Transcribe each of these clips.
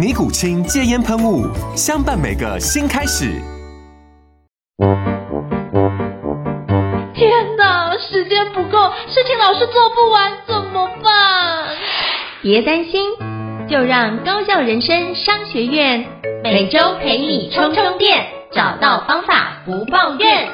尼古清戒烟喷雾，相伴每个新开始。天哪，时间不够，事情老是做不完，怎么办？别担心，就让高校人生商学院每周陪你充充电，找到方法不抱怨。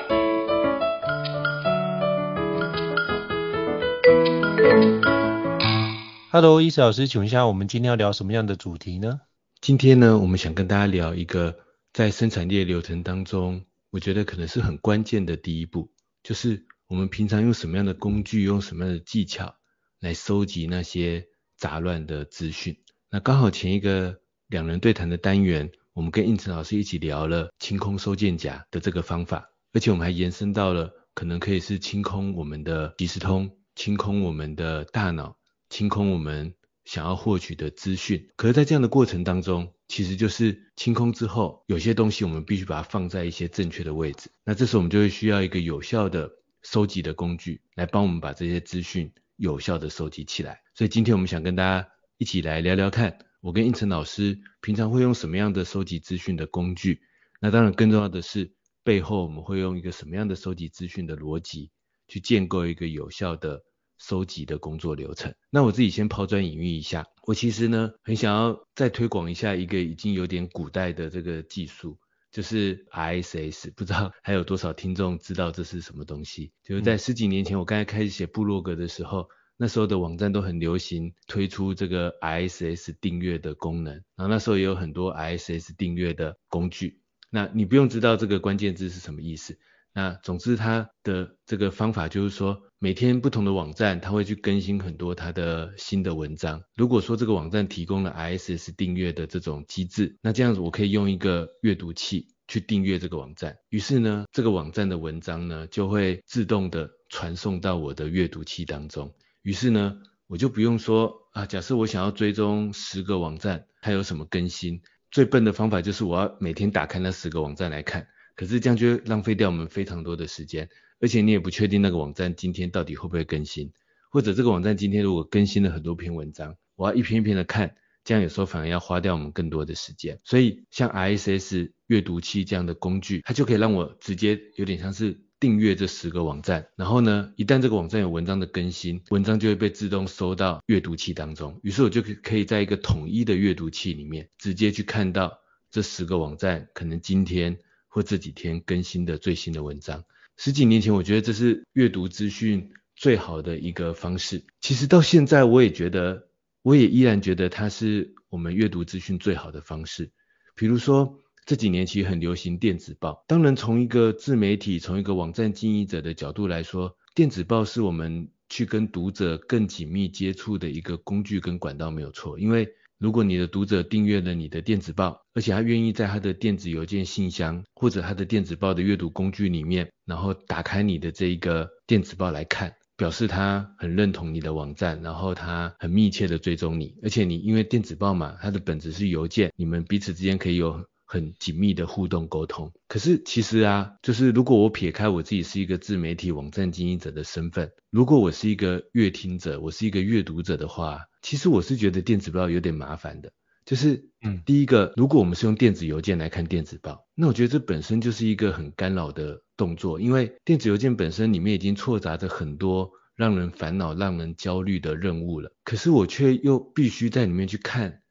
Hello，伊思老师，请问一下，我们今天要聊什么样的主题呢？今天呢，我们想跟大家聊一个在生产链流程当中，我觉得可能是很关键的第一步，就是我们平常用什么样的工具，用什么样的技巧来收集那些杂乱的资讯。那刚好前一个两人对谈的单元，我们跟应成老师一起聊了清空收件夹的这个方法，而且我们还延伸到了可能可以是清空我们的即时通，清空我们的大脑，清空我们。想要获取的资讯，可是，在这样的过程当中，其实就是清空之后，有些东西我们必须把它放在一些正确的位置。那这时候我们就会需要一个有效的收集的工具，来帮我们把这些资讯有效的收集起来。所以今天我们想跟大家一起来聊聊看，我跟应成老师平常会用什么样的收集资讯的工具。那当然更重要的是，背后我们会用一个什么样的收集资讯的逻辑，去建构一个有效的。收集的工作流程。那我自己先抛砖引玉一下，我其实呢很想要再推广一下一个已经有点古代的这个技术，就是 RSS。不知道还有多少听众知道这是什么东西？就是在十几年前我刚才开始写部落格的时候，那时候的网站都很流行推出这个 RSS 订阅的功能，然后那时候也有很多 RSS 订阅的工具。那你不用知道这个关键字是什么意思。那总之，它的这个方法就是说，每天不同的网站，它会去更新很多它的新的文章。如果说这个网站提供了 RSS 订阅的这种机制，那这样子我可以用一个阅读器去订阅这个网站。于是呢，这个网站的文章呢，就会自动的传送到我的阅读器当中。于是呢，我就不用说啊，假设我想要追踪十个网站，它有什么更新，最笨的方法就是我要每天打开那十个网站来看。可是这样就浪费掉我们非常多的时间，而且你也不确定那个网站今天到底会不会更新，或者这个网站今天如果更新了很多篇文章，我要一篇一篇的看，这样有时候反而要花掉我们更多的时间。所以像 RSS 阅读器这样的工具，它就可以让我直接有点像是订阅这十个网站，然后呢，一旦这个网站有文章的更新，文章就会被自动收到阅读器当中，于是我就可以在一个统一的阅读器里面直接去看到这十个网站可能今天。或这几天更新的最新的文章，十几年前我觉得这是阅读资讯最好的一个方式。其实到现在我也觉得，我也依然觉得它是我们阅读资讯最好的方式。比如说这几年其实很流行电子报，当然从一个自媒体、从一个网站经营者的角度来说，电子报是我们去跟读者更紧密接触的一个工具跟管道没有错，因为。如果你的读者订阅了你的电子报，而且他愿意在他的电子邮件信箱或者他的电子报的阅读工具里面，然后打开你的这一个电子报来看，表示他很认同你的网站，然后他很密切的追踪你，而且你因为电子报嘛，它的本质是邮件，你们彼此之间可以有很紧密的互动沟通。可是其实啊，就是如果我撇开我自己是一个自媒体网站经营者的身份，如果我是一个阅听者，我是一个阅读者的话。其实我是觉得电子报有点麻烦的，就是，嗯，第一个，如果我们是用电子邮件来看电子报，那我觉得这本身就是一个很干扰的动作，因为电子邮件本身里面已经错杂着很多让人烦恼、让人焦虑的任务了，可是我却又必须在里面去看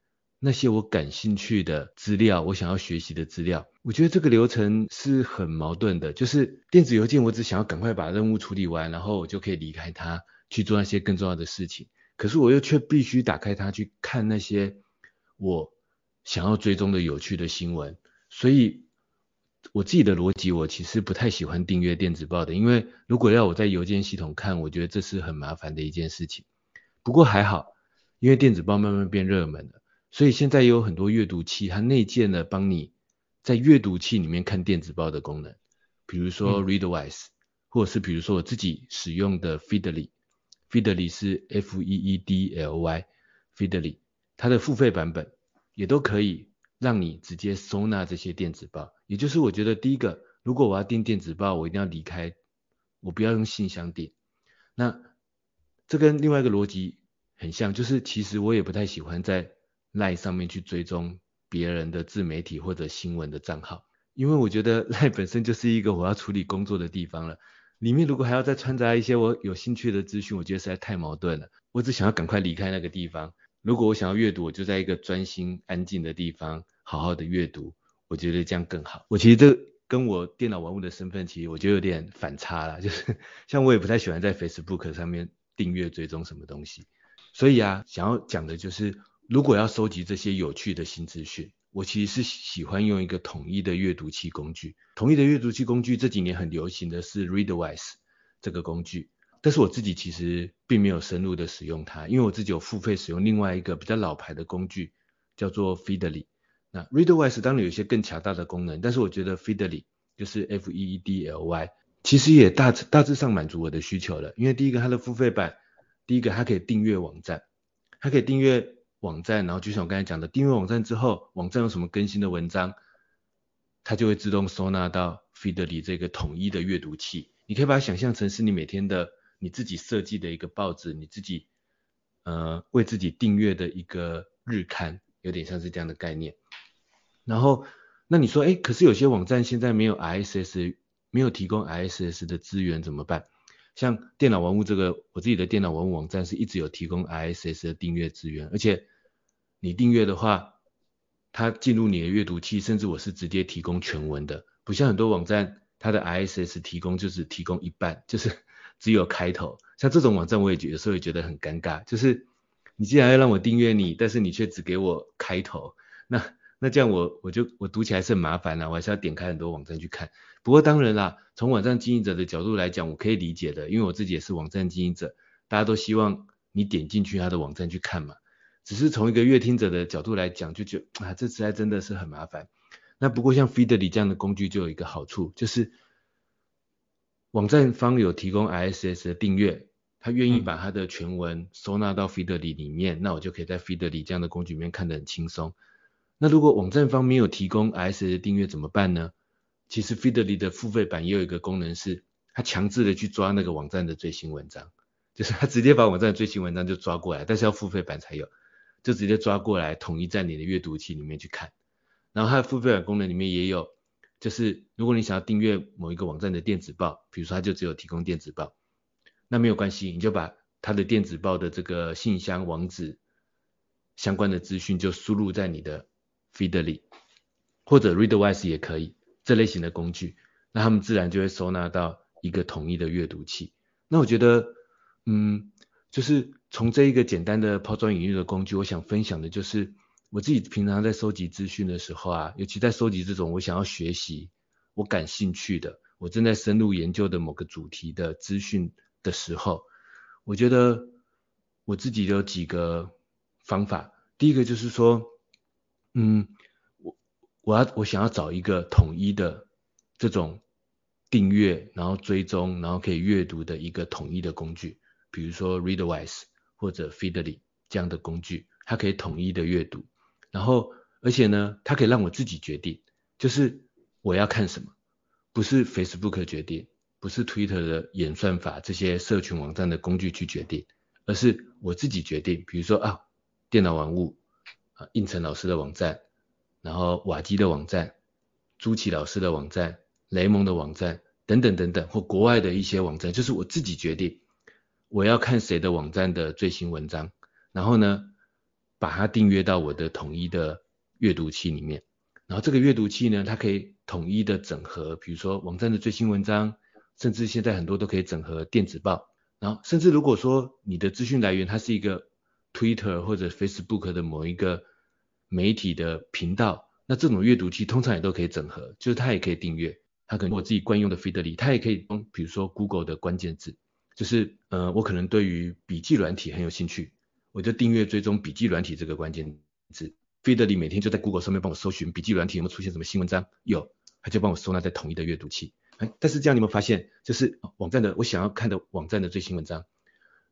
那些我感兴趣的资料，我想要学习的资料。我觉得这个流程是很矛盾的，就是电子邮件我只想要赶快把任务处理完，然后我就可以离开它去做那些更重要的事情。可是我又却必须打开它去看那些我想要追踪的有趣的新闻，所以我自己的逻辑，我其实不太喜欢订阅电子报的，因为如果要我在邮件系统看，我觉得这是很麻烦的一件事情。不过还好，因为电子报慢慢变热门了，所以现在也有很多阅读器，它内建了帮你在阅读器里面看电子报的功能，比如说 Readwise，、嗯、或者是比如说我自己使用的 Feedly。Feedly 是 F E E D L Y，Feedly 它的付费版本也都可以让你直接收纳这些电子报。也就是我觉得第一个，如果我要订电子报，我一定要离开，我不要用信箱订。那这跟另外一个逻辑很像，就是其实我也不太喜欢在 LINE 上面去追踪别人的自媒体或者新闻的账号，因为我觉得 LINE 本身就是一个我要处理工作的地方了。里面如果还要再掺杂一些我有兴趣的资讯，我觉得实在太矛盾了。我只想要赶快离开那个地方。如果我想要阅读，我就在一个专心安静的地方好好的阅读，我觉得这样更好。我其实这跟我电脑玩物的身份，其实我就有点反差啦。就是像我也不太喜欢在 Facebook 上面订阅追踪什么东西。所以啊，想要讲的就是，如果要收集这些有趣的新资讯。我其实是喜欢用一个统一的阅读器工具，统一的阅读器工具这几年很流行的是 Readwise 这个工具，但是我自己其实并没有深入的使用它，因为我自己有付费使用另外一个比较老牌的工具，叫做 Feedly。那 Readwise 当然有一些更强大的功能，但是我觉得 Feedly 就是 F E E D L Y，其实也大致大致上满足我的需求了，因为第一个它的付费版，第一个它可以订阅网站，它可以订阅。网站，然后就像我刚才讲的，订阅网站之后，网站有什么更新的文章，它就会自动收纳到 Feedly 这个统一的阅读器。你可以把它想象成是你每天的你自己设计的一个报纸，你自己呃为自己订阅的一个日刊，有点像是这样的概念。然后，那你说，哎，可是有些网站现在没有 ISS，没有提供 ISS 的资源怎么办？像电脑玩物这个，我自己的电脑玩物网站是一直有提供 ISS 的订阅资源，而且。你订阅的话，它进入你的阅读器，甚至我是直接提供全文的，不像很多网站，它的 ISS 提供就是提供一半，就是只有开头。像这种网站，我也觉得有时候也觉得很尴尬，就是你既然要让我订阅你，但是你却只给我开头，那那这样我我就我读起来是很麻烦啦，我还是要点开很多网站去看。不过当然啦，从网站经营者的角度来讲，我可以理解的，因为我自己也是网站经营者，大家都希望你点进去他的网站去看嘛。只是从一个阅听者的角度来讲，就觉得啊，这实在真的是很麻烦。那不过像 Feedly 这样的工具就有一个好处，就是网站方有提供 RSS 的订阅，他愿意把他的全文收纳到 Feedly 里面，那我就可以在 Feedly 这样的工具里面看得很轻松。那如果网站方没有提供 RSS 的订阅怎么办呢？其实 Feedly 的付费版也有一个功能是，它强制的去抓那个网站的最新文章，就是它直接把网站的最新文章就抓过来，但是要付费版才有。就直接抓过来，统一在你的阅读器里面去看。然后它的付费版功能里面也有，就是如果你想要订阅某一个网站的电子报，比如说它就只有提供电子报，那没有关系，你就把它的电子报的这个信箱网址相关的资讯就输入在你的 Feedly，或者 Readwise 也可以，这类型的工具，那他们自然就会收纳到一个统一的阅读器。那我觉得，嗯。就是从这一个简单的抛砖引玉的工具，我想分享的就是我自己平常在收集资讯的时候啊，尤其在收集这种我想要学习、我感兴趣的、我正在深入研究的某个主题的资讯的时候，我觉得我自己有几个方法。第一个就是说，嗯，我我要我想要找一个统一的这种订阅，然后追踪，然后可以阅读的一个统一的工具。比如说 Readwise 或者 Feedly 这样的工具，它可以统一的阅读，然后而且呢，它可以让我自己决定，就是我要看什么，不是 Facebook 决定，不是 Twitter 的演算法这些社群网站的工具去决定，而是我自己决定。比如说啊，电脑玩物啊，应成老师的网站，然后瓦基的网站，朱琦老师的网站，雷蒙的网站等等等等，或国外的一些网站，就是我自己决定。我要看谁的网站的最新文章，然后呢，把它订阅到我的统一的阅读器里面。然后这个阅读器呢，它可以统一的整合，比如说网站的最新文章，甚至现在很多都可以整合电子报。然后甚至如果说你的资讯来源它是一个 Twitter 或者 Facebook 的某一个媒体的频道，那这种阅读器通常也都可以整合，就是它也可以订阅。它可能我自己惯用的 Feedly，它也可以用，比如说 Google 的关键字，就是呃我可能对于笔记软体很有兴趣，我就订阅追踪笔记软体这个关键字。Feedly 每天就在 Google 上面帮我搜寻笔记软体有没有出现什么新文章，有，他就帮我收纳在统一的阅读器。哎，但是这样你有没有发现，就是网站的我想要看的网站的最新文章，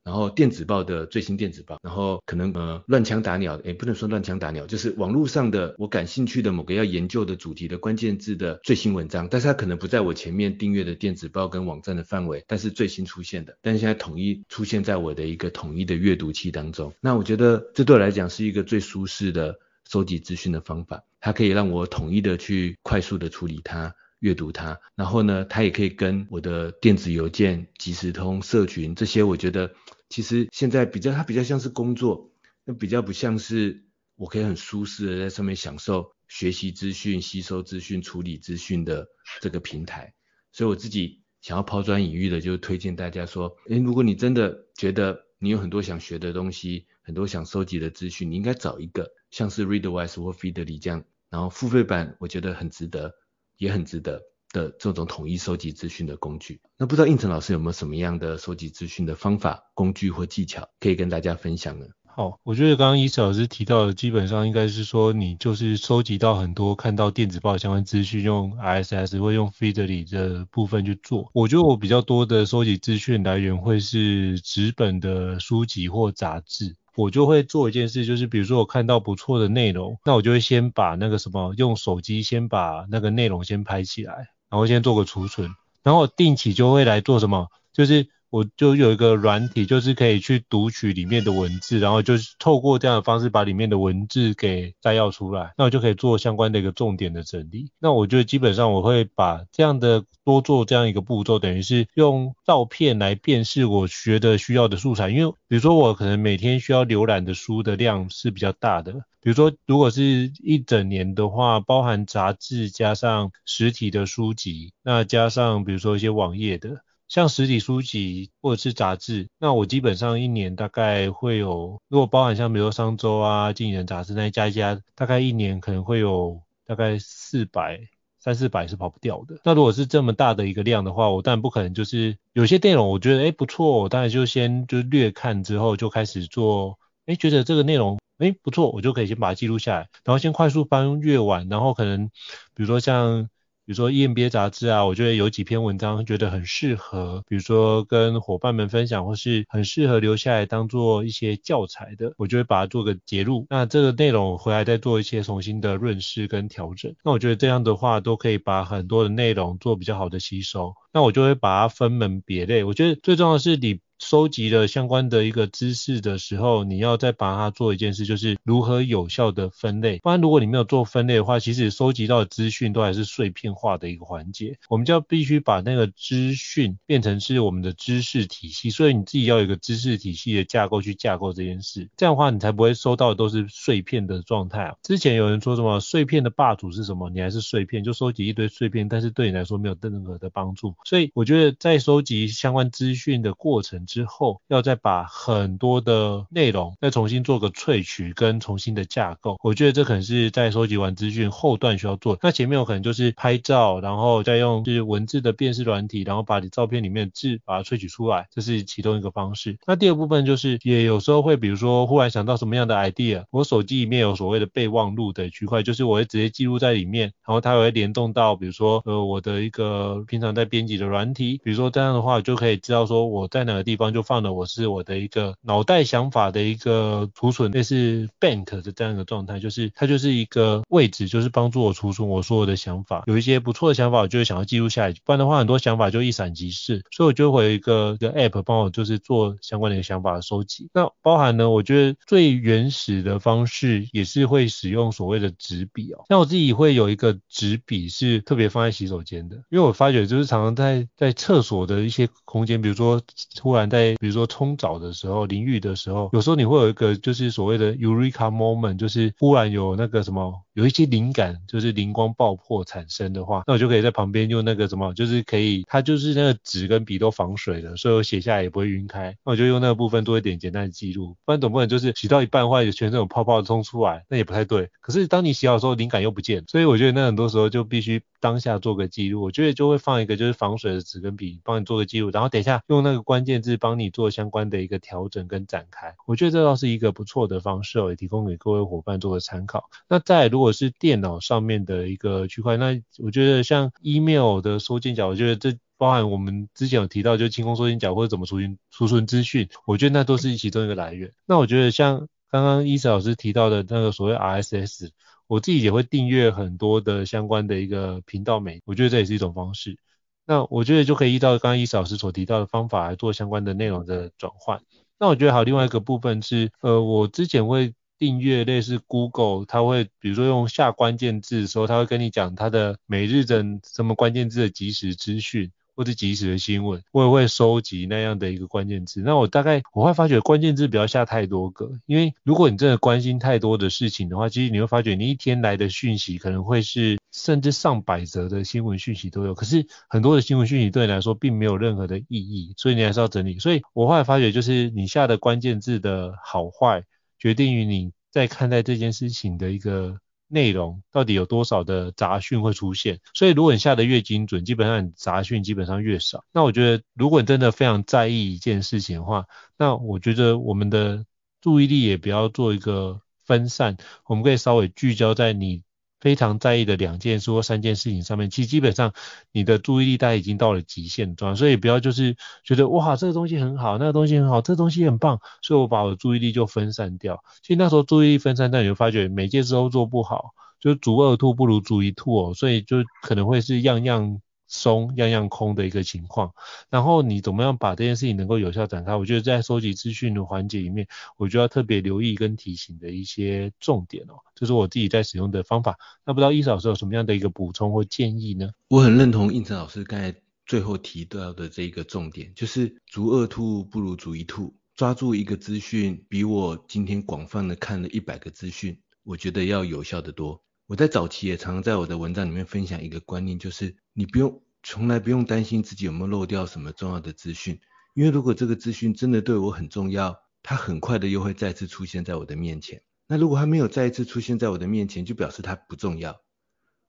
然后电子报的最新电子报，然后可能呃乱枪打鸟，哎不能说乱枪打鸟，就是网络上的我感兴趣的某个要研究的主题的关键字的最新文章，但是它可能不在我前面订阅的电子报跟网站的范围，但是最新出现的，但是现在统一出现在我的一个统一的阅读器当中，那我觉得这对我来讲是一个最舒适的。收集资讯的方法，它可以让我统一的去快速的处理它、阅读它，然后呢，它也可以跟我的电子邮件、即时通、社群这些，我觉得其实现在比较，它比较像是工作，那比较不像是我可以很舒适的在上面享受学习资讯、吸收资讯、处理资讯的这个平台。所以我自己想要抛砖引玉的，就推荐大家说，诶，如果你真的觉得你有很多想学的东西，很多想收集的资讯，你应该找一个。像是 Readwise 或 Feedly 这样，然后付费版我觉得很值得，也很值得的这种统一收集资讯的工具。那不知道应成老师有没有什么样的收集资讯的方法、工具或技巧可以跟大家分享呢？好，我觉得刚刚伊慈老师提到的，基本上应该是说你就是收集到很多看到电子报相关资讯，用 RSS 或用 Feedly 的部分去做。我觉得我比较多的收集资讯来源会是纸本的书籍或杂志。我就会做一件事，就是比如说我看到不错的内容，那我就会先把那个什么，用手机先把那个内容先拍起来，然后先做个储存，然后定期就会来做什么，就是。我就有一个软体，就是可以去读取里面的文字，然后就是透过这样的方式把里面的文字给摘要出来，那我就可以做相关的一个重点的整理。那我觉得基本上我会把这样的多做这样一个步骤，等于是用照片来辨识我学的需要的素材。因为比如说我可能每天需要浏览的书的量是比较大的，比如说如果是一整年的话，包含杂志加上实体的书籍，那加上比如说一些网页的。像实体书籍或者是杂志，那我基本上一年大概会有，如果包含像比如说商周啊、经理人杂志那一加一加，大概一年可能会有大概四百、三四百是跑不掉的。那如果是这么大的一个量的话，我当然不可能就是有些内容我觉得诶不错，我当然就先就略看之后就开始做，诶觉得这个内容诶不错，我就可以先把它记录下来，然后先快速翻阅完，然后可能比如说像。比如说 EMBA 杂志啊，我觉得有几篇文章觉得很适合，比如说跟伙伴们分享，或是很适合留下来当做一些教材的，我就会把它做个节录。那这个内容回来再做一些重新的润饰跟调整。那我觉得这样的话都可以把很多的内容做比较好的吸收。那我就会把它分门别类。我觉得最重要的是你。收集了相关的一个知识的时候，你要再把它做一件事，就是如何有效的分类。不然，如果你没有做分类的话，其实收集到的资讯都还是碎片化的一个环节。我们就要必须把那个资讯变成是我们的知识体系，所以你自己要有一个知识体系的架构去架构这件事。这样的话，你才不会收到的都是碎片的状态啊。之前有人说什么碎片的霸主是什么？你还是碎片，就收集一堆碎片，但是对你来说没有任何的帮助。所以我觉得在收集相关资讯的过程之后，要再把很多的内容再重新做个萃取跟重新的架构，我觉得这可能是在收集完资讯后段需要做。那前面我可能就是拍照，然后再用就是文字的辨识软体，然后把你照片里面的字把它萃取出来，这是其中一个方式。那第二部分就是也有时候会，比如说忽然想到什么样的 idea，我手机里面有所谓的备忘录的区块，就是我会直接记录在里面，然后它会联动到比如说呃我的一个平常在编辑的软体，比如说这样的话，就可以知道说我在哪个地方就放。我是我的一个脑袋想法的一个储存，类似 bank 的这样一个状态，就是它就是一个位置，就是帮助我储存我所有的想法。有一些不错的想法，我就会想要记录下来，不然的话，很多想法就一闪即逝。所以我就会有一个一个 app 帮我，就是做相关的一个想法的收集。那包含呢，我觉得最原始的方式也是会使用所谓的纸笔哦。像我自己会有一个纸笔是特别放在洗手间的，因为我发觉就是常常在在厕所的一些空间，比如说突然在比如说冲澡的时候、淋浴的时候，有时候你会有一个就是所谓的 Eureka moment，就是忽然有那个什么，有一些灵感，就是灵光爆破产生的话，那我就可以在旁边用那个什么，就是可以，它就是那个纸跟笔都防水的，所以我写下来也不会晕开。那我就用那个部分做一点简单的记录，不然总不能就是洗到一半的话，全这种泡泡冲出来，那也不太对。可是当你洗好的时候，灵感又不见，所以我觉得那很多时候就必须当下做个记录。我觉得就会放一个就是防水的纸跟笔，帮你做个记录，然后等一下用那个关键字帮你做相关的一个调整跟展开。我觉得这倒是一个不错的方式哦，也提供给各位伙伴做个参考。那再如果是电脑上面的一个区块，那我觉得像 email 的收件夹，我觉得这包含我们之前有提到，就清空收件夹或者怎么储存储存资讯，我觉得那都是其中一个来源。那我觉得像刚刚伊瑟老师提到的那个所谓 RSS，我自己也会订阅很多的相关的一个频道媒，我觉得这也是一种方式。那我觉得就可以依照刚刚伊老师所提到的方法来做相关的内容的转换。那我觉得还有另外一个部分是，呃，我之前会订阅类似 Google，它会比如说用下关键字的时候，它会跟你讲它的每日的什么关键字的即时资讯。或者即时的新闻，我也会收集那样的一个关键字。那我大概我会发觉关键字不要下太多个，因为如果你真的关心太多的事情的话，其实你会发觉你一天来的讯息可能会是甚至上百则的新闻讯息都有。可是很多的新闻讯息对你来说并没有任何的意义，所以你还是要整理。所以我后来发觉，就是你下的关键字的好坏，决定于你在看待这件事情的一个。内容到底有多少的杂讯会出现？所以如果你下的越精准，基本上你杂讯基本上越少。那我觉得，如果你真的非常在意一件事情的话，那我觉得我们的注意力也不要做一个分散，我们可以稍微聚焦在你。非常在意的两件事或三件事情上面，其实基本上你的注意力大概已经到了极限状，所以不要就是觉得哇这个东西很好，那个东西很好，这个东西很棒，所以我把我的注意力就分散掉。其实那时候注意力分散掉，你就发觉每件事都做不好，就逐二兔不如逐一兔哦，所以就可能会是样样。松样样空的一个情况，然后你怎么样把这件事情能够有效展开？我觉得在收集资讯的环节里面，我就要特别留意跟提醒的一些重点哦，这是我自己在使用的方法。那不知道伊老师有什么样的一个补充或建议呢？我很认同胤丞老师刚才最后提到的这一个重点，就是逐二兔不如逐一兔，抓住一个资讯比我今天广泛的看了一百个资讯，我觉得要有效得多。我在早期也常常在我的文章里面分享一个观念，就是你不用。从来不用担心自己有没有漏掉什么重要的资讯，因为如果这个资讯真的对我很重要，它很快的又会再次出现在我的面前。那如果它没有再一次出现在我的面前，就表示它不重要。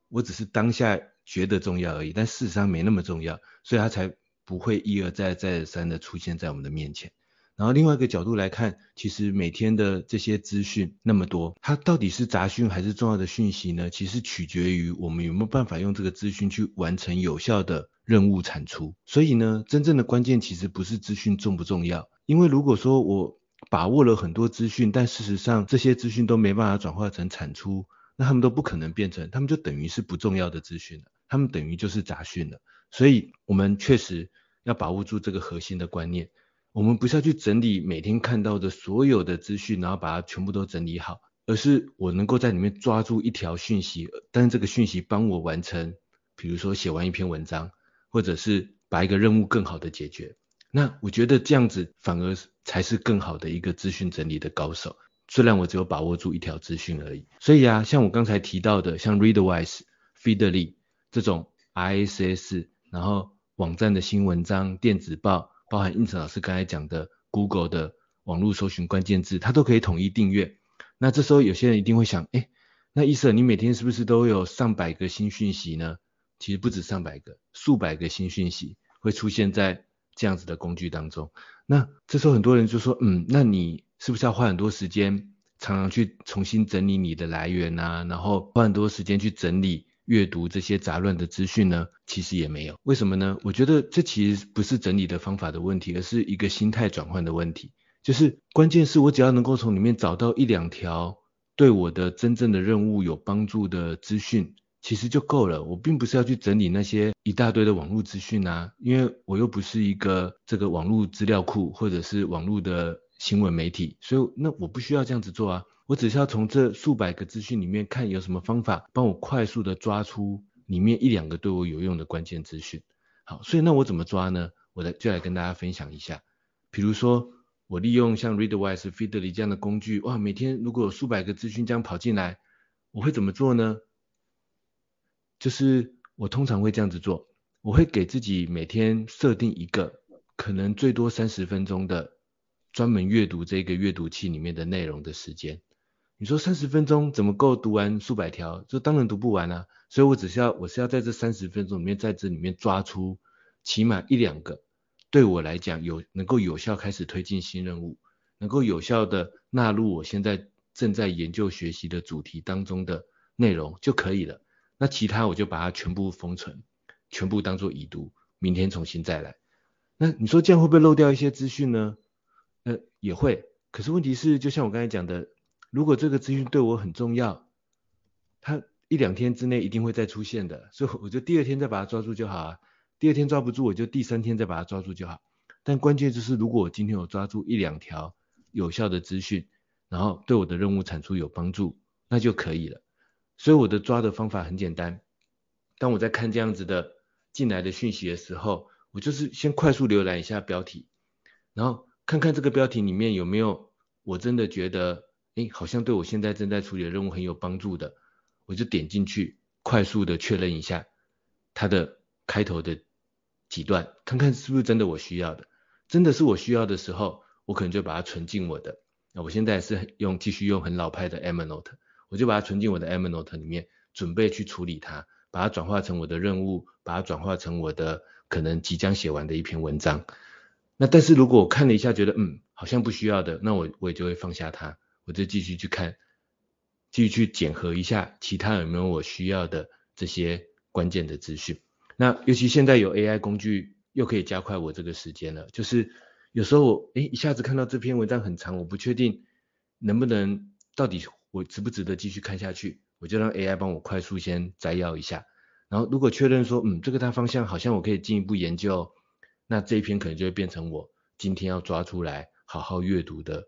我只是当下觉得重要而已，但事实上没那么重要，所以它才不会一而再再而三的出现在我们的面前。然后另外一个角度来看，其实每天的这些资讯那么多，它到底是杂讯还是重要的讯息呢？其实取决于我们有没有办法用这个资讯去完成有效的任务产出。所以呢，真正的关键其实不是资讯重不重要，因为如果说我把握了很多资讯，但事实上这些资讯都没办法转化成产出，那他们都不可能变成，他们就等于是不重要的资讯了，他们等于就是杂讯了。所以我们确实要把握住这个核心的观念。我们不是要去整理每天看到的所有的资讯，然后把它全部都整理好，而是我能够在里面抓住一条讯息，但是这个讯息帮我完成，比如说写完一篇文章，或者是把一个任务更好的解决。那我觉得这样子反而才是更好的一个资讯整理的高手。虽然我只有把握住一条资讯而已。所以啊，像我刚才提到的，像 Readwise、Feedly 这种 RSS，然后网站的新文章、电子报。包含胤丞老师刚才讲的 Google 的网络搜寻关键字，它都可以统一订阅。那这时候有些人一定会想，哎，那伊瑟你每天是不是都有上百个新讯息呢？其实不止上百个，数百个新讯息会出现在这样子的工具当中。那这时候很多人就说，嗯，那你是不是要花很多时间，常常去重新整理你的来源啊，然后花很多时间去整理？阅读这些杂乱的资讯呢，其实也没有。为什么呢？我觉得这其实不是整理的方法的问题，而是一个心态转换的问题。就是关键是我只要能够从里面找到一两条对我的真正的任务有帮助的资讯，其实就够了。我并不是要去整理那些一大堆的网络资讯啊，因为我又不是一个这个网络资料库或者是网络的新闻媒体，所以那我不需要这样子做啊。我只需要从这数百个资讯里面看有什么方法帮我快速的抓出里面一两个对我有用的关键资讯。好，所以那我怎么抓呢？我来就来跟大家分享一下。比如说我利用像 Readwise、Feedly 这样的工具，哇，每天如果有数百个资讯这样跑进来，我会怎么做呢？就是我通常会这样子做，我会给自己每天设定一个可能最多三十分钟的专门阅读这个阅读器里面的内容的时间。你说三十分钟怎么够读完数百条？这当然读不完啊！所以我只需要，我是要在这三十分钟里面，在这里面抓出起码一两个对我来讲有能够有效开始推进新任务，能够有效的纳入我现在正在研究学习的主题当中的内容就可以了。那其他我就把它全部封存，全部当做已读，明天重新再来。那你说这样会不会漏掉一些资讯呢？呃，也会。可是问题是，就像我刚才讲的。如果这个资讯对我很重要，它一两天之内一定会再出现的，所以我就第二天再把它抓住就好啊。第二天抓不住，我就第三天再把它抓住就好。但关键就是，如果我今天有抓住一两条有效的资讯，然后对我的任务产出有帮助，那就可以了。所以我的抓的方法很简单。当我在看这样子的进来的讯息的时候，我就是先快速浏览一下标题，然后看看这个标题里面有没有我真的觉得。诶，好像对我现在正在处理的任务很有帮助的，我就点进去，快速的确认一下它的开头的几段，看看是不是真的我需要的。真的是我需要的时候，我可能就把它存进我的。那我现在是用继续用很老派的 Evernote，我就把它存进我的 Evernote 里面，准备去处理它，把它转化成我的任务，把它转化成我的可能即将写完的一篇文章。那但是如果我看了一下，觉得嗯好像不需要的，那我我也就会放下它。我就继续去看，继续去检核一下其他有没有我需要的这些关键的资讯。那尤其现在有 AI 工具，又可以加快我这个时间了。就是有时候我诶一下子看到这篇文章很长，我不确定能不能到底我值不值得继续看下去，我就让 AI 帮我快速先摘要一下。然后如果确认说嗯这个大方向好像我可以进一步研究，那这一篇可能就会变成我今天要抓出来好好阅读的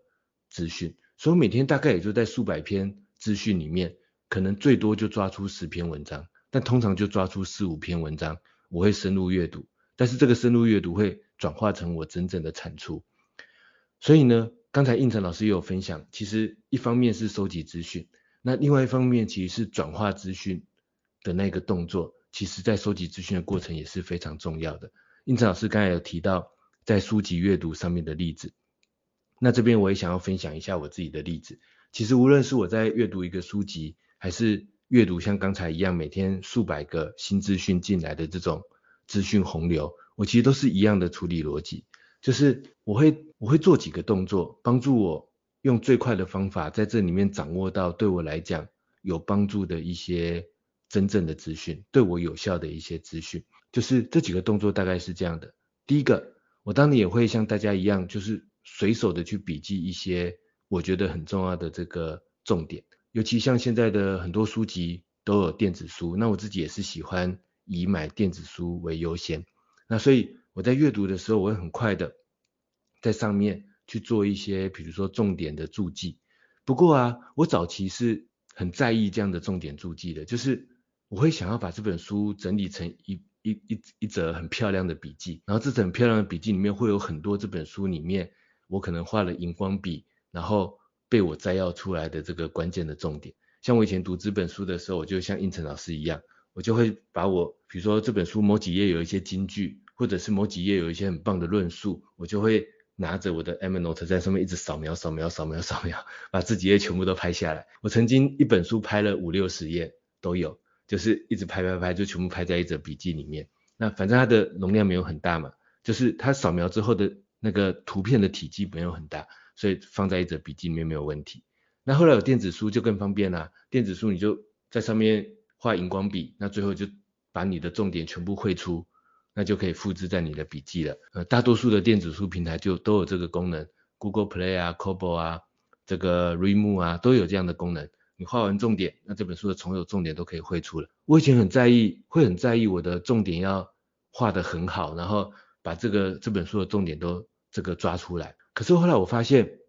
资讯。所以每天大概也就在数百篇资讯里面，可能最多就抓出十篇文章，但通常就抓出四五篇文章，我会深入阅读，但是这个深入阅读会转化成我真正的产出。所以呢，刚才应成老师也有分享，其实一方面是收集资讯，那另外一方面其实是转化资讯的那个动作，其实在收集资讯的过程也是非常重要的。胤丞老师刚才有提到在书籍阅读上面的例子。那这边我也想要分享一下我自己的例子。其实无论是我在阅读一个书籍，还是阅读像刚才一样每天数百个新资讯进来的这种资讯洪流，我其实都是一样的处理逻辑，就是我会我会做几个动作，帮助我用最快的方法在这里面掌握到对我来讲有帮助的一些真正的资讯，对我有效的一些资讯。就是这几个动作大概是这样的。第一个，我当然也会像大家一样，就是。随手的去笔记一些我觉得很重要的这个重点，尤其像现在的很多书籍都有电子书，那我自己也是喜欢以买电子书为优先。那所以我在阅读的时候，我会很快的在上面去做一些，比如说重点的注记。不过啊，我早期是很在意这样的重点注记的，就是我会想要把这本书整理成一一一一则很漂亮的笔记，然后这本漂亮的笔记里面会有很多这本书里面。我可能画了荧光笔，然后被我摘要出来的这个关键的重点。像我以前读这本书的时候，我就像应成老师一样，我就会把我，比如说这本书某几页有一些金句，或者是某几页有一些很棒的论述，我就会拿着我的 Evernote 在上面一直扫描、扫描、扫描、扫描，把这几页全部都拍下来。我曾经一本书拍了五六十页都有，就是一直拍拍拍，就全部拍在一则笔记里面。那反正它的容量没有很大嘛，就是它扫描之后的。那个图片的体积没有很大，所以放在一则笔记里面没有问题。那后来有电子书就更方便啦，电子书你就在上面画荧光笔，那最后就把你的重点全部绘出，那就可以复制在你的笔记了。呃，大多数的电子书平台就都有这个功能，Google Play 啊、Kobo 啊、这个 ream 啊都有这样的功能。你画完重点，那这本书的所有重点都可以绘出了。我以前很在意，会很在意我的重点要画得很好，然后。把这个这本书的重点都这个抓出来，可是后来我发现，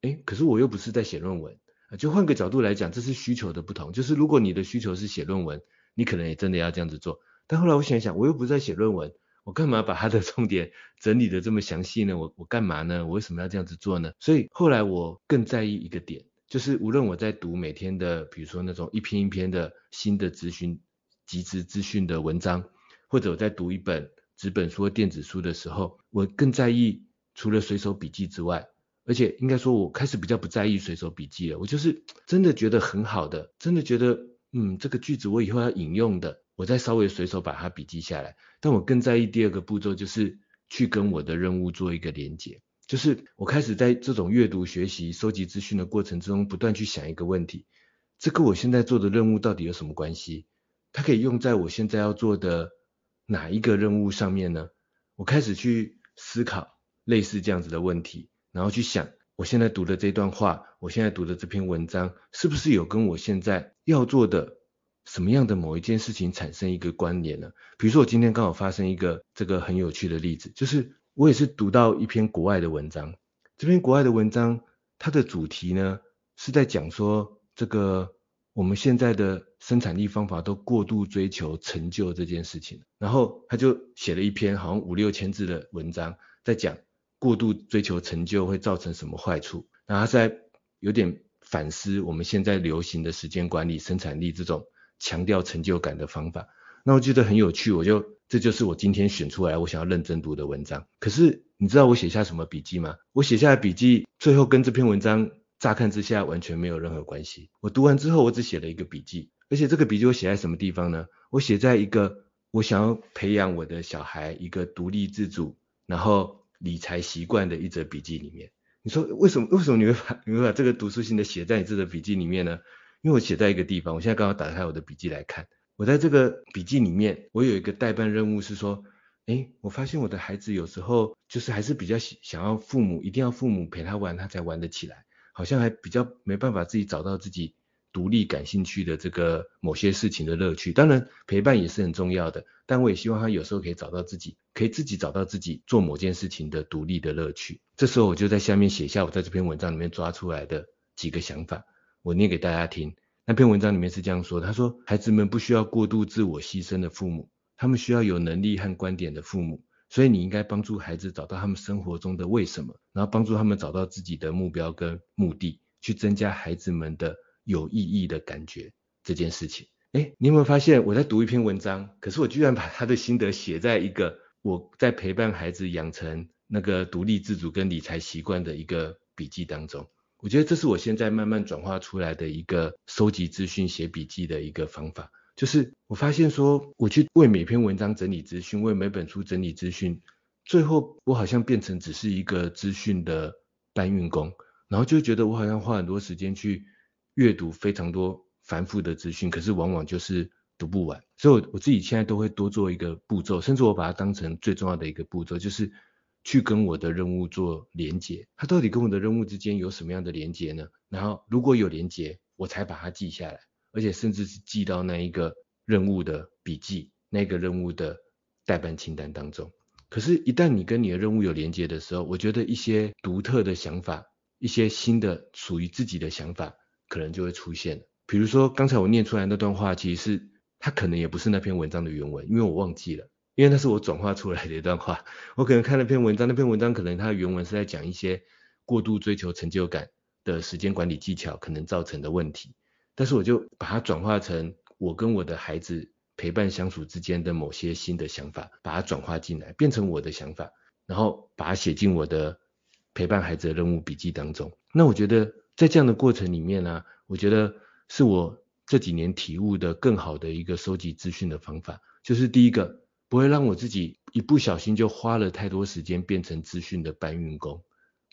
哎，可是我又不是在写论文，就换个角度来讲，这是需求的不同。就是如果你的需求是写论文，你可能也真的要这样子做。但后来我想一想，我又不是在写论文，我干嘛把它的 重点整理得这么详细呢？我我干嘛呢？我为什么要这样子做呢？所以后来我更在意一个点，就是无论我在读每天的，比如说那种一篇一篇的新的资讯、即时资讯的文章，或者我在读一本纸本书或电子书的时候，我更在意除了随手笔记之外，而且应该说，我开始比较不在意随手笔记了。我就是真的觉得很好的，真的觉得，嗯，这个句子我以后要引用的，我再稍微随手把它笔记下来。但我更在意第二个步骤，就是去跟我的任务做一个连接。就是我开始在这种阅读、学习、收集资讯的过程之中，不断去想一个问题：这跟我现在做的任务到底有什么关系？它可以用在我现在要做的哪一个任务上面呢？我开始去思考类似这样子的问题。然后去想，我现在读的这段话，我现在读的这篇文章，是不是有跟我现在要做的什么样的某一件事情产生一个关联呢？比如说，我今天刚好发生一个这个很有趣的例子，就是我也是读到一篇国外的文章，这篇国外的文章，它的主题呢是在讲说，这个我们现在的生产力方法都过度追求成就这件事情，然后他就写了一篇好像五六千字的文章，在讲。过度追求成就会造成什么坏处？然后他在有点反思我们现在流行的时间管理、生产力这种强调成就感的方法。那我觉得很有趣，我就这就是我今天选出来我想要认真读的文章。可是你知道我写下什么笔记吗？我写下的笔记最后跟这篇文章乍看之下完全没有任何关系。我读完之后，我只写了一个笔记，而且这个笔记我写在什么地方呢？我写在一个我想要培养我的小孩一个独立自主，然后。理财习惯的一则笔记里面，你说为什么？为什么你会把你会把这个读书心得写在你这个笔记里面呢？因为我写在一个地方，我现在刚好打开我的笔记来看，我在这个笔记里面，我有一个待办任务是说，诶，我发现我的孩子有时候就是还是比较想要父母一定要父母陪他玩，他才玩得起来，好像还比较没办法自己找到自己。独立感兴趣的这个某些事情的乐趣，当然陪伴也是很重要的，但我也希望他有时候可以找到自己，可以自己找到自己做某件事情的独立的乐趣。这时候我就在下面写下我在这篇文章里面抓出来的几个想法，我念给大家听。那篇文章里面是这样说，他说孩子们不需要过度自我牺牲的父母，他们需要有能力和观点的父母，所以你应该帮助孩子找到他们生活中的为什么，然后帮助他们找到自己的目标跟目的，去增加孩子们的。有意义的感觉这件事情，诶，你有没有发现我在读一篇文章，可是我居然把他的心得写在一个我在陪伴孩子养成那个独立自主跟理财习惯的一个笔记当中。我觉得这是我现在慢慢转化出来的一个收集资讯、写笔记的一个方法。就是我发现说，我去为每篇文章整理资讯，为每本书整理资讯，最后我好像变成只是一个资讯的搬运工，然后就觉得我好像花很多时间去。阅读非常多繁复的资讯，可是往往就是读不完，所以我我自己现在都会多做一个步骤，甚至我把它当成最重要的一个步骤，就是去跟我的任务做连接。它到底跟我的任务之间有什么样的连接呢？然后如果有连接，我才把它记下来，而且甚至是记到那一个任务的笔记，那个任务的待办清单当中。可是，一旦你跟你的任务有连接的时候，我觉得一些独特的想法，一些新的属于自己的想法。可能就会出现，比如说刚才我念出来那段话，其实是它可能也不是那篇文章的原文，因为我忘记了，因为那是我转化出来的一段话。我可能看那篇文章，那篇文章可能它原文是在讲一些过度追求成就感的时间管理技巧可能造成的问题，但是我就把它转化成我跟我的孩子陪伴相处之间的某些新的想法，把它转化进来，变成我的想法，然后把它写进我的陪伴孩子的任务笔记当中。那我觉得。在这样的过程里面呢，我觉得是我这几年体悟的更好的一个收集资讯的方法，就是第一个不会让我自己一不小心就花了太多时间变成资讯的搬运工，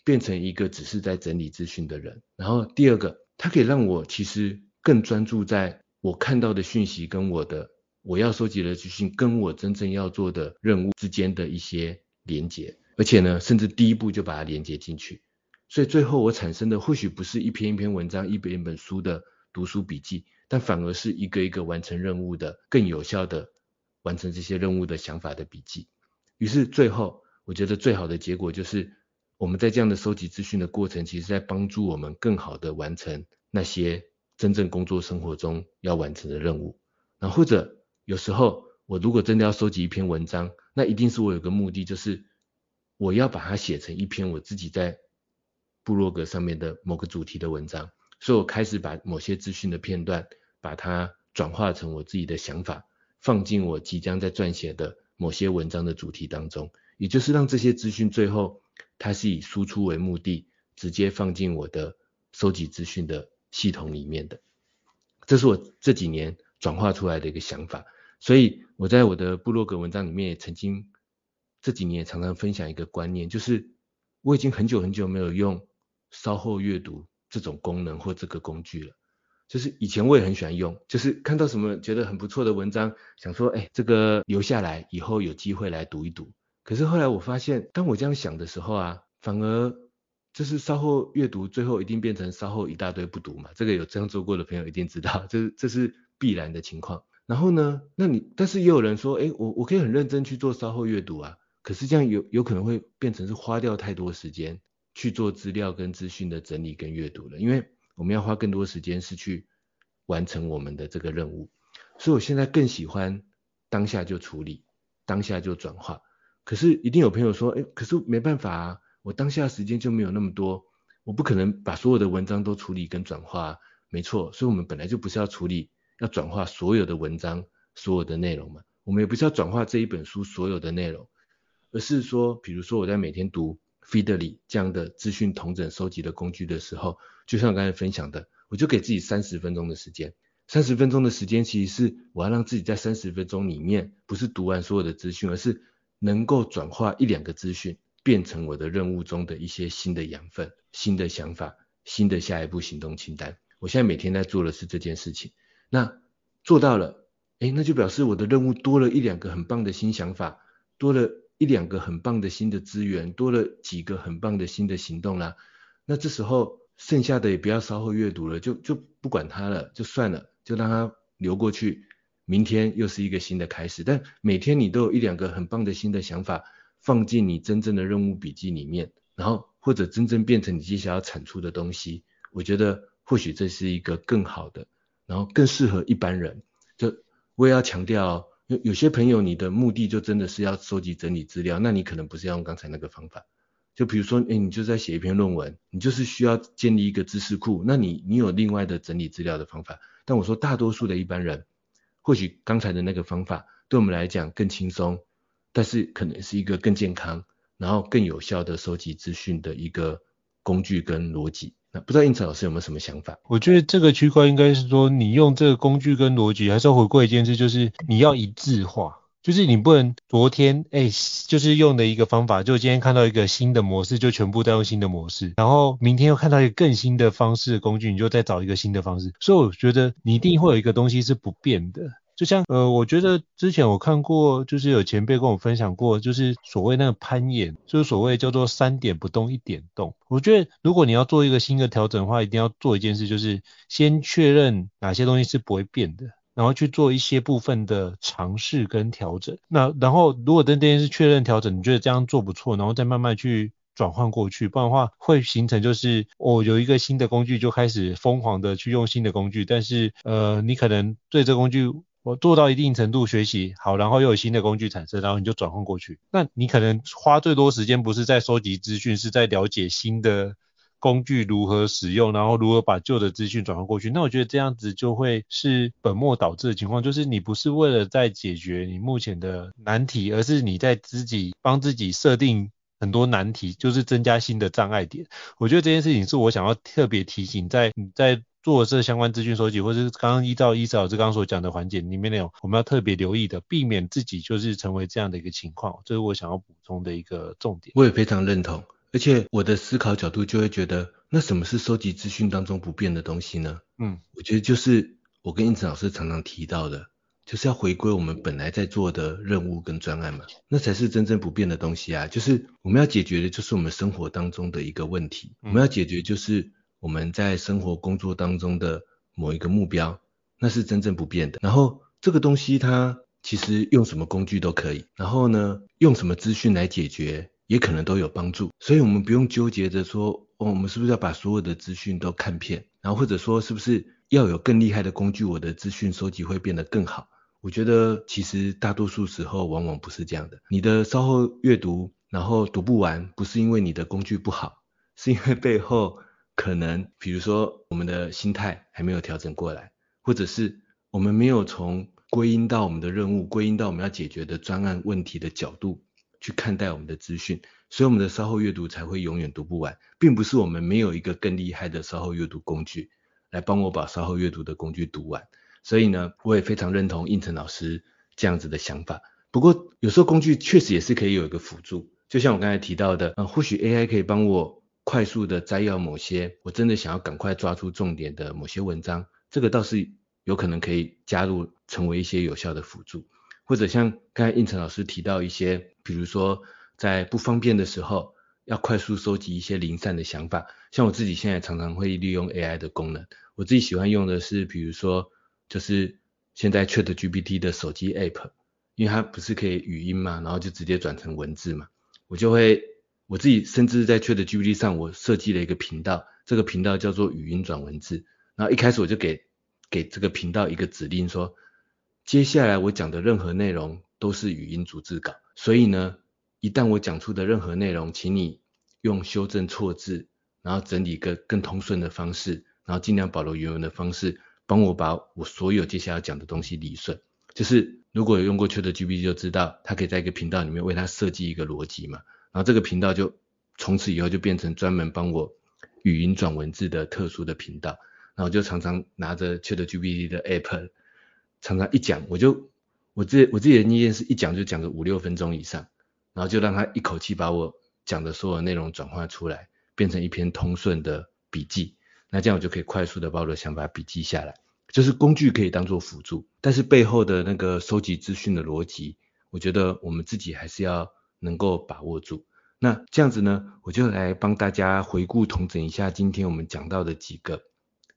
变成一个只是在整理资讯的人。然后第二个，它可以让我其实更专注在我看到的讯息跟我的我要收集的资讯跟我真正要做的任务之间的一些连接，而且呢，甚至第一步就把它连接进去。所以最后我产生的或许不是一篇一篇文章、一本一本书的读书笔记，但反而是一个一个完成任务的、更有效的完成这些任务的想法的笔记。于是最后，我觉得最好的结果就是我们在这样的收集资讯的过程，其实在帮助我们更好的完成那些真正工作生活中要完成的任务。然后或者有时候我如果真的要收集一篇文章，那一定是我有个目的，就是我要把它写成一篇我自己在部落格上面的某个主题的文章。所以我开始把某些资讯的片段，把它转化成我自己的想法，放进我即将在撰写的某些文章的主题当中，也就是让这些资讯最后它是以输出为目的，直接放进我的收集资讯的系统里面的。这是我这几年转化出来的一个想法。所以我在我的部落格文章里面也曾经这几年也常常分享一个观念，就是我已经很久很久没有用稍后阅读这种功能或这个工具了。就是以前我也很喜欢用，就是看到什么觉得很不错的文章，想说哎，这个留下来以后有机会来读一读。可是后来我发现，当我这样想的时候啊，反而就是稍后阅读最后一定变成稍后一大堆不读嘛。这个有这样做过的朋友一定知道，这这是必然的情况。然后呢，那你但是也有人说，哎，我我可以很认真去做稍后阅读啊，可是这样有有可能会变成是花掉太多时间去做资料跟资讯的整理跟阅读了，因为我们要花更多时间是去完成我们的这个任务，所以我现在更喜欢当下就处理，当下就转化。可是一定有朋友说，哎，可是没办法啊，我当下时间就没有那么多，我不可能把所有的文章都处理跟转化。没错，所以我们本来就不是要处理。要转化所有的文章，所有的内容嘛，我们也不是要转化这一本书所有的内容，而是说，比如说我在每天读 Feedly 这样的资讯统整收集的工具的时候，就像我刚才分享的，我就给自己三十分钟的时间，三十分钟的时间其实是我要让自己在三十分钟里面，不是读完所有的资讯，而是能够转化一两个资讯，变成我的任务中的一些新的养分、新的想法、新的下一步行动清单。我现在每天在做的是这件事情。那做到了，诶，那就表示我的任务多了一两个很棒的新想法，多了一两个很棒的新的资源，多了几个很棒的新的行动啦。那这时候剩下的也不要稍后阅读了，就就不管它了，就算了，就让它流过去。明天又是一个新的开始，但每天你都有一两个很棒的新的想法放进你真正的任务笔记里面，然后或者真正变成你接下来要产出的东西，我觉得或许这是一个更好的。然后更适合一般人，就我也要强调，有有些朋友你的目的就真的是要收集整理资料，那你可能不是要用刚才那个方法。就比如说，哎，你就在写一篇论文，你就是需要建立一个知识库，那你你有另外的整理资料的方法。但我说大多数的一般人，或许刚才的那个方法对我们来讲更轻松，但是可能是一个更健康，然后更有效的收集资讯的一个工具跟逻辑。那不知道应成老师有没有什么想法？我觉得这个区块应该是说，你用这个工具跟逻辑，还是要回归一件事，就是你要一致化，就是你不能昨天哎、就是用的一个方法，就今天看到一个新的模式，就全部都用新的模式，然后明天又看到一个更新的方式的工具，你就再找一个新的方式。所以我觉得你一定会有一个东西是不变的。就像呃，我觉得之前我看过，就是有前辈跟我分享过，就是所谓那个攀岩，就是所谓叫做三点不动一点动。我觉得如果你要做一个新的调整的话，一定要做一件事，就是先确认哪些东西是不会变的，然后去做一些部分的尝试跟调整。那然后如果等这件事确认调整，你觉得这样做不错，然后再慢慢去转换过去，不然的话会形成就是我、哦、有一个新的工具就开始疯狂的去用新的工具，但是呃，你可能对这工具。我做到一定程度学习好，然后又有新的工具产生，然后你就转换过去。那你可能花最多时间不是在收集资讯，是在了解新的工具如何使用，然后如何把旧的资讯转换过去。那我觉得这样子就会是本末倒置的情况，就是你不是为了在解决你目前的难题，而是你在自己帮自己设定很多难题，就是增加新的障碍点。我觉得这件事情是我想要特别提醒在你在。做这相关资讯收集，或者是刚刚依照伊子老师刚刚所讲的环节里面内容，我们要特别留意的，避免自己就是成为这样的一个情况，这是我想要补充的一个重点。我也非常认同，而且我的思考角度就会觉得，那什么是收集资讯当中不变的东西呢？嗯，我觉得就是我跟应子老师常常提到的，就是要回归我们本来在做的任务跟专案嘛，那才是真正不变的东西啊。就是我们要解决的就是我们生活当中的一个问题，我们要解决就是。我们在生活工作当中的某一个目标，那是真正不变的。然后这个东西它其实用什么工具都可以，然后呢，用什么资讯来解决也可能都有帮助。所以我们不用纠结着说，哦，我们是不是要把所有的资讯都看遍，然后或者说是不是要有更厉害的工具，我的资讯收集会变得更好。我觉得其实大多数时候往往不是这样的。你的稍后阅读，然后读不完，不是因为你的工具不好，是因为背后可能，比如说我们的心态还没有调整过来，或者是我们没有从归因到我们的任务，归因到我们要解决的专案问题的角度去看待我们的资讯，所以我们的稍后阅读才会永远读不完，并不是我们没有一个更厉害的稍后阅读工具来帮我把稍后阅读的工具读完。所以呢，我也非常认同应成老师这样子的想法。不过有时候工具确实也是可以有一个辅助，就像我刚才提到的，呃，或许 AI 可以帮我快速的摘要某些我真的想要赶快抓出重点的某些文章，这个倒是。有可能可以加入成为一些有效的辅助，或者像刚才应成老师提到一些，比如说在不方便的时候要快速收集一些零散的想法，像我自己现在常常会利用 AI 的功能，我自己喜欢用的是，比如说就是现在 ChatGPT 的手机 App，因为它不是可以语音嘛，然后就直接转成文字嘛，我就会我自己甚至在 ChatGPT 上我设计了一个频道，这个频道叫做语音转文字，然后一开始我就给给这个频道一个指令说，接下来我讲的任何内容都是语音逐字稿，所以呢，一旦我讲出的任何内容，请你用修正错字，然后整理一个更通顺的方式，然后尽量保留原文的方式，帮我把我所有接下来要讲的东西理顺。就是如果有用过 ChatGPT 就知道，它可以在一个频道里面为它设计一个逻辑嘛，然后这个频道就从此以后就变成专门帮我语音转文字的特殊的频道。然后就常常拿着 ChatGPT 的 App，常常一讲，我就我自我自己的经验是一讲就讲个五六分钟以上，然后就让他一口气把我讲的所有内容转化出来，变成一篇通顺的笔记。那这样我就可以快速的把我的想法笔记下来。就是工具可以当做辅助，但是背后的那个收集资讯的逻辑，我觉得我们自己还是要能够把握住。那这样子呢，我就来帮大家回顾统整一下今天我们讲到的几个。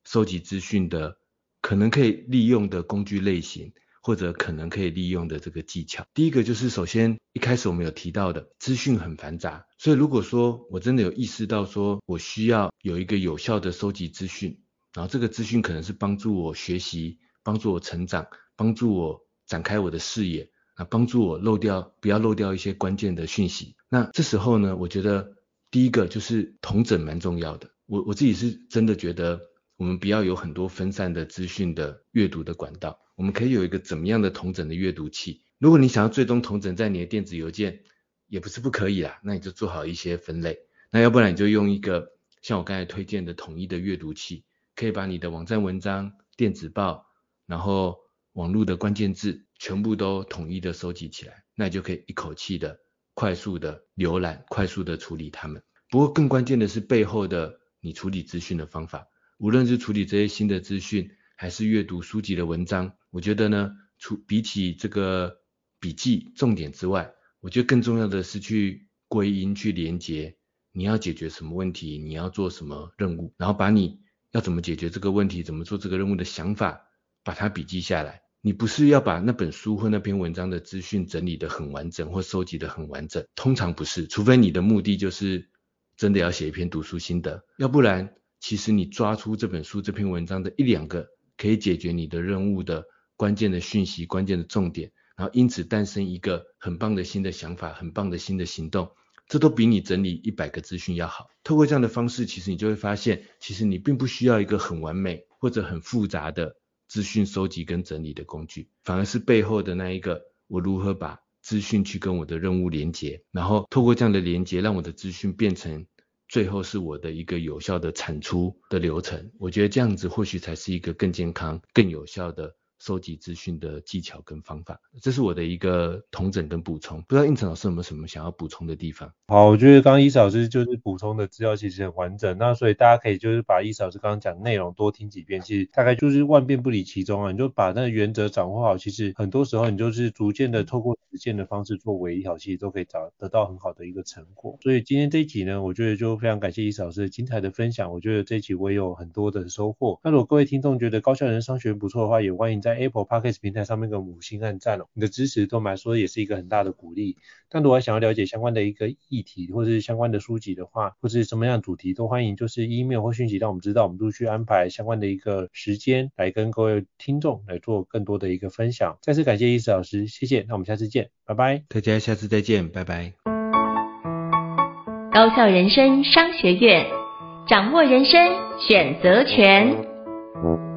收集资讯的可能可以利用的工具类型，或者可能可以利用的这个技巧。第一个就是首先一开始我们有提到的资讯很繁杂，所以如果说我真的有意识到说我需要有一个有效的收集资讯，然后这个资讯可能是帮助我学习、帮助我成长、帮助我展开我的视野，啊，帮助我漏掉不要漏掉一些关键的讯息。那这时候呢，我觉得第一个就是统整蛮重要的。我我自己是真的觉得。我们不要有很多分散的资讯的阅读的管道，我们可以有一个怎么样的统整的阅读器。如果你想要最终统整在你的电子邮件，也不是不可以啦，那你就做好一些分类。那要不然你就用一个像我刚才推荐的统一的阅读器，可以把你的网站文章、电子报，然后网络的关键字全部都统一的收集起来，那就可以一口气的快速的浏览，快速的处理它们。不过更关键的是背后的你处理资讯的方法。无论是处理这些新的资讯，还是阅读书籍的文章，我觉得呢，除比起这个笔记重点之外，我觉得更重要的是去归因、去连接，你要解决什么问题，你要做什么任务，然后把你要怎么解决这个问题、怎么做这个任务的想法，把它笔记下来。你不是要把那本书或那篇文章的资讯整理得很完整，或收集得很完整，通常不是，除非你的目的就是真的要写一篇读书心得，要不然。其实你抓出这本书这篇文章的一两个可以解决你的任务的关键的讯息、关键的重点，然后因此诞生一个很棒的新的想法、很棒的新的行动，这都比你整理一百个资讯要好。透过这样的方式，其实你就会发现，其实你并不需要一个很完美或者很复杂的资讯收集跟整理的工具，反而是背后的那一个，我如何把资讯去跟我的任务连接，然后透过这样的连接，让我的资讯变成。最后是我的一个有效的产出的流程，我觉得这样子或许才是一个更健康、更有效的。收集资讯的技巧跟方法，这是我的一个统整跟补充。不知道应成老师有没有什么想要补充的地方？好，我觉得刚刚伊嫂老师就是补充的资料其实很完整，那所以大家可以就是把伊嫂老师刚刚讲的内容多听几遍，其实大概就是万变不离其宗啊。你就把那个原则掌握好，其实很多时候你就是逐渐的透过实践的方式做微调，其实都可以找得到很好的一个成果。所以今天这一集呢，我觉得就非常感谢伊嫂老师精彩的分享。我觉得这一集我也有很多的收获。那如果各位听众觉得高效人商学院不错的话，也欢迎在在 Apple Podcast 平台上面的五星按赞哦，你的支持对我们来说也是一个很大的鼓励。但如果想要了解相关的一个议题，或者是相关的书籍的话，或者是什么样的主题，都欢迎就是 email 或讯息让我们知道，我们陆续安排相关的一个时间来跟各位听众来做更多的一个分享。再次感谢医师老师，谢谢，那我们下次见，拜拜。大家下次再见，拜拜。高校人生商学院，掌握人生选择权。